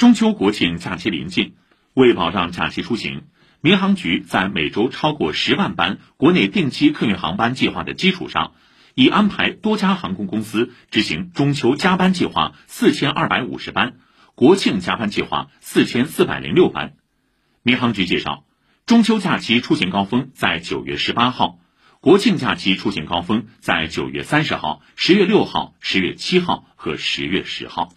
中秋国庆假期临近为保障假期出行民航局在每周超过十万班国内定期客运航班计划的基础上已安排多家航空公司执行中秋加班计划四千二百五十班国庆加班计划四千四百零六班。民航局介绍中秋假期出行高峰在九月十八号国庆假期出行高峰在九月三十号十月六号十月七号和十月十号。